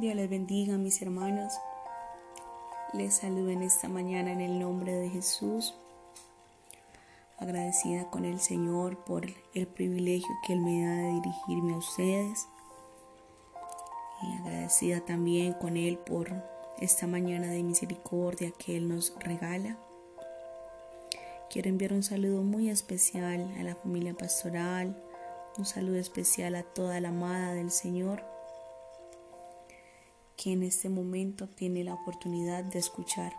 Dios les bendiga, mis hermanos. Les saludo en esta mañana en el nombre de Jesús. Agradecida con el Señor por el privilegio que Él me da de dirigirme a ustedes. Y agradecida también con Él por esta mañana de misericordia que Él nos regala. Quiero enviar un saludo muy especial a la familia pastoral, un saludo especial a toda la amada del Señor que en este momento tiene la oportunidad de escuchar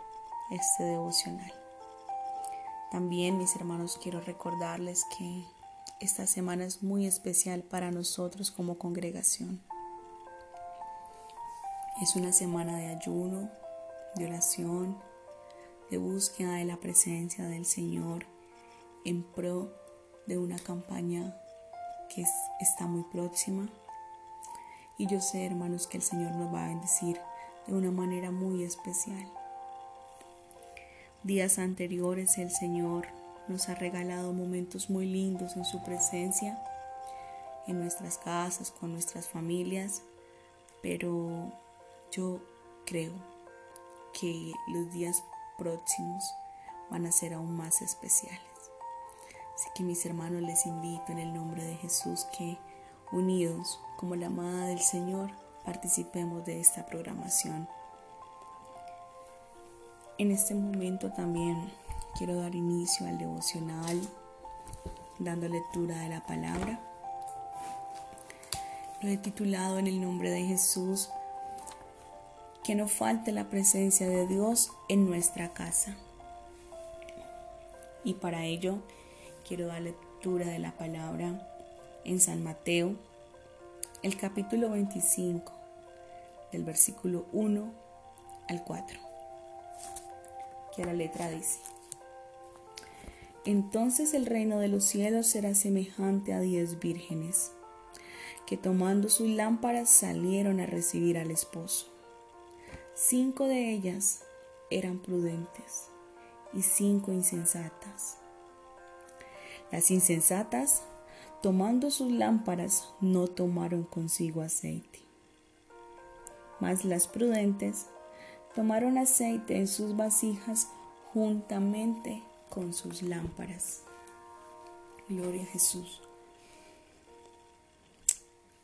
este devocional. También, mis hermanos, quiero recordarles que esta semana es muy especial para nosotros como congregación. Es una semana de ayuno, de oración, de búsqueda de la presencia del Señor en pro de una campaña que está muy próxima y yo sé, hermanos, que el Señor nos va a bendecir de una manera muy especial. Días anteriores el Señor nos ha regalado momentos muy lindos en su presencia, en nuestras casas, con nuestras familias, pero yo creo que los días próximos van a ser aún más especiales. Así que mis hermanos les invito en el nombre de Jesús que unidos como la amada del Señor, participemos de esta programación. En este momento también quiero dar inicio al devocional, dando lectura de la palabra. Lo he titulado en el nombre de Jesús, que no falte la presencia de Dios en nuestra casa. Y para ello quiero dar lectura de la palabra en San Mateo, el capítulo 25, del versículo 1 al 4, que la letra dice, Entonces el reino de los cielos será semejante a diez vírgenes, que tomando sus lámparas salieron a recibir al esposo. Cinco de ellas eran prudentes y cinco insensatas. Las insensatas Tomando sus lámparas, no tomaron consigo aceite. Mas las prudentes tomaron aceite en sus vasijas juntamente con sus lámparas. Gloria a Jesús.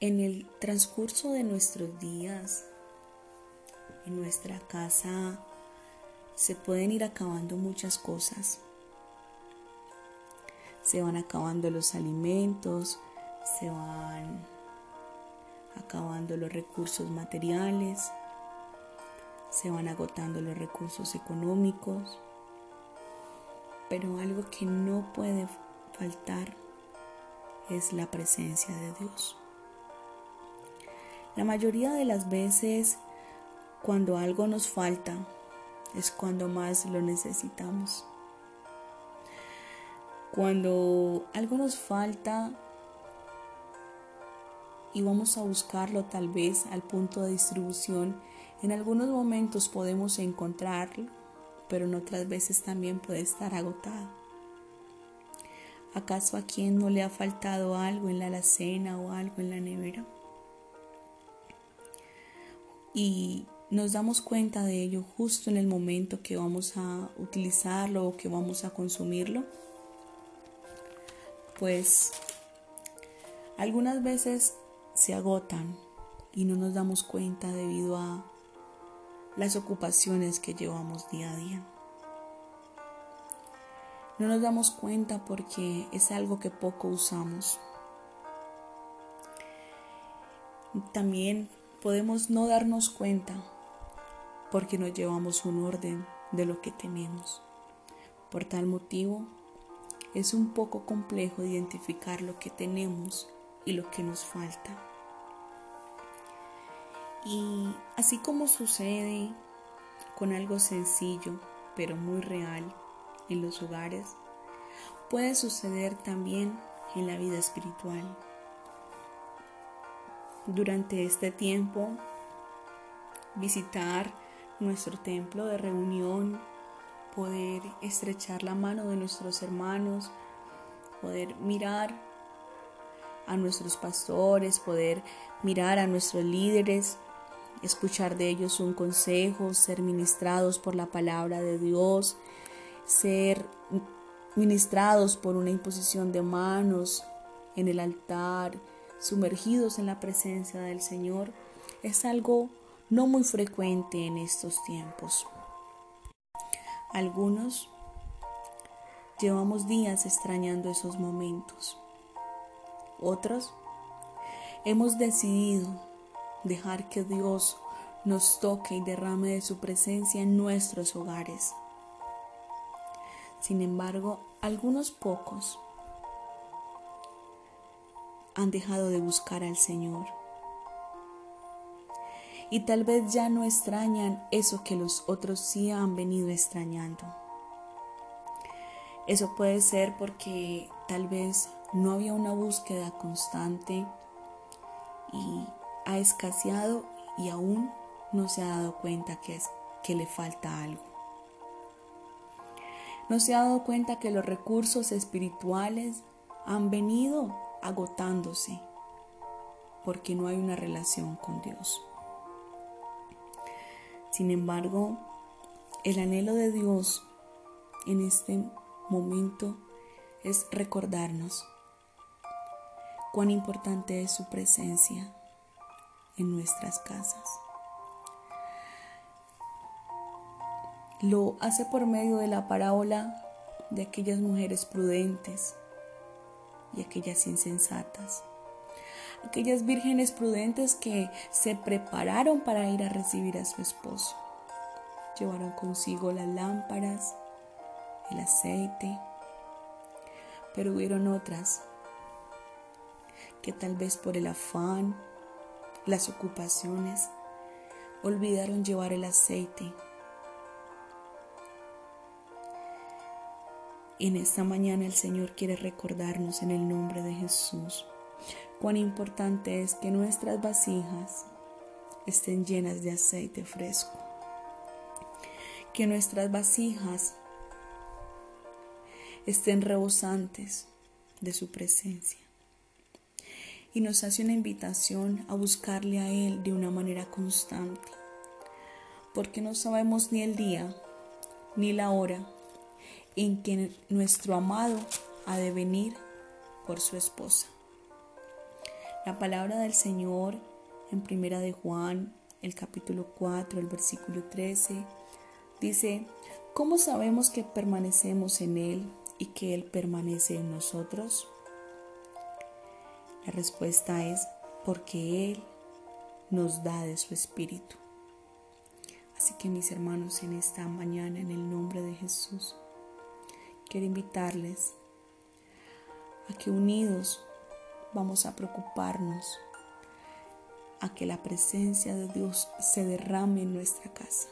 En el transcurso de nuestros días, en nuestra casa, se pueden ir acabando muchas cosas se van acabando los alimentos, se van acabando los recursos materiales, se van agotando los recursos económicos, pero algo que no puede faltar es la presencia de Dios. La mayoría de las veces cuando algo nos falta es cuando más lo necesitamos. Cuando algo nos falta y vamos a buscarlo tal vez al punto de distribución, en algunos momentos podemos encontrarlo, pero en otras veces también puede estar agotado. ¿Acaso a quién no le ha faltado algo en la alacena o algo en la nevera? Y nos damos cuenta de ello justo en el momento que vamos a utilizarlo o que vamos a consumirlo pues algunas veces se agotan y no nos damos cuenta debido a las ocupaciones que llevamos día a día. No nos damos cuenta porque es algo que poco usamos. También podemos no darnos cuenta porque no llevamos un orden de lo que tenemos. Por tal motivo, es un poco complejo identificar lo que tenemos y lo que nos falta. Y así como sucede con algo sencillo pero muy real en los hogares, puede suceder también en la vida espiritual. Durante este tiempo, visitar nuestro templo de reunión poder estrechar la mano de nuestros hermanos, poder mirar a nuestros pastores, poder mirar a nuestros líderes, escuchar de ellos un consejo, ser ministrados por la palabra de Dios, ser ministrados por una imposición de manos en el altar, sumergidos en la presencia del Señor, es algo no muy frecuente en estos tiempos. Algunos llevamos días extrañando esos momentos. Otros hemos decidido dejar que Dios nos toque y derrame de su presencia en nuestros hogares. Sin embargo, algunos pocos han dejado de buscar al Señor. Y tal vez ya no extrañan eso que los otros sí han venido extrañando. Eso puede ser porque tal vez no había una búsqueda constante y ha escaseado y aún no se ha dado cuenta que, es, que le falta algo. No se ha dado cuenta que los recursos espirituales han venido agotándose porque no hay una relación con Dios. Sin embargo, el anhelo de Dios en este momento es recordarnos cuán importante es su presencia en nuestras casas. Lo hace por medio de la parábola de aquellas mujeres prudentes y aquellas insensatas. Aquellas vírgenes prudentes que se prepararon para ir a recibir a su esposo. Llevaron consigo las lámparas, el aceite, pero hubieron otras que tal vez por el afán las ocupaciones, olvidaron llevar el aceite. En esta mañana el Señor quiere recordarnos en el nombre de Jesús cuán importante es que nuestras vasijas estén llenas de aceite fresco. Que nuestras vasijas estén rebosantes de su presencia y nos hace una invitación a buscarle a Él de una manera constante, porque no sabemos ni el día ni la hora en que nuestro amado ha de venir por su esposa. La palabra del Señor en Primera de Juan, el capítulo 4, el versículo 13, dice, ¿cómo sabemos que permanecemos en Él y que Él permanece en nosotros? La respuesta es porque Él nos da de su espíritu. Así que mis hermanos, en esta mañana, en el nombre de Jesús, quiero invitarles a que unidos vamos a preocuparnos a que la presencia de Dios se derrame en nuestra casa.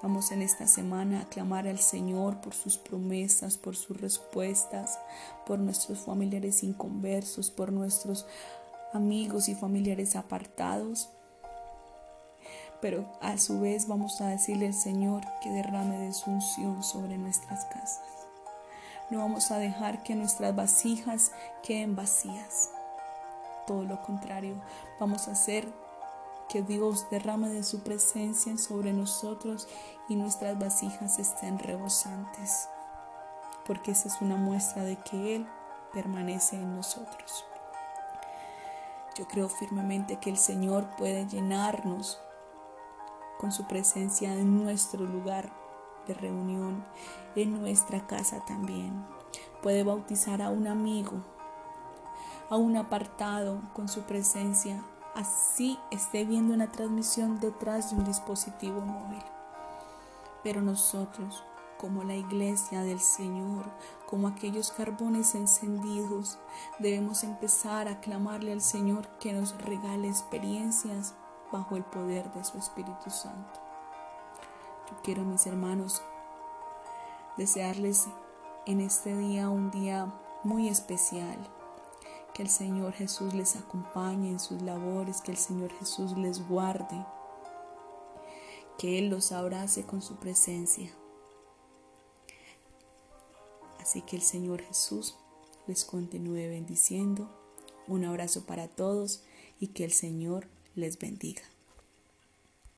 Vamos en esta semana a clamar al Señor por sus promesas, por sus respuestas, por nuestros familiares inconversos, por nuestros amigos y familiares apartados. Pero a su vez vamos a decirle al Señor que derrame de su unción sobre nuestras casas. No vamos a dejar que nuestras vasijas queden vacías. Todo lo contrario, vamos a hacer que Dios derrame de su presencia sobre nosotros y nuestras vasijas estén rebosantes, porque esa es una muestra de que Él permanece en nosotros. Yo creo firmemente que el Señor puede llenarnos con su presencia en nuestro lugar reunión, en nuestra casa también. Puede bautizar a un amigo, a un apartado con su presencia así esté viendo una transmisión detrás de un dispositivo móvil. Pero nosotros, como la iglesia del Señor, como aquellos carbones encendidos, debemos empezar a clamarle al Señor que nos regale experiencias bajo el poder de su Espíritu Santo. Quiero, mis hermanos, desearles en este día un día muy especial que el Señor Jesús les acompañe en sus labores, que el Señor Jesús les guarde, que Él los abrace con su presencia. Así que el Señor Jesús les continúe bendiciendo. Un abrazo para todos y que el Señor les bendiga.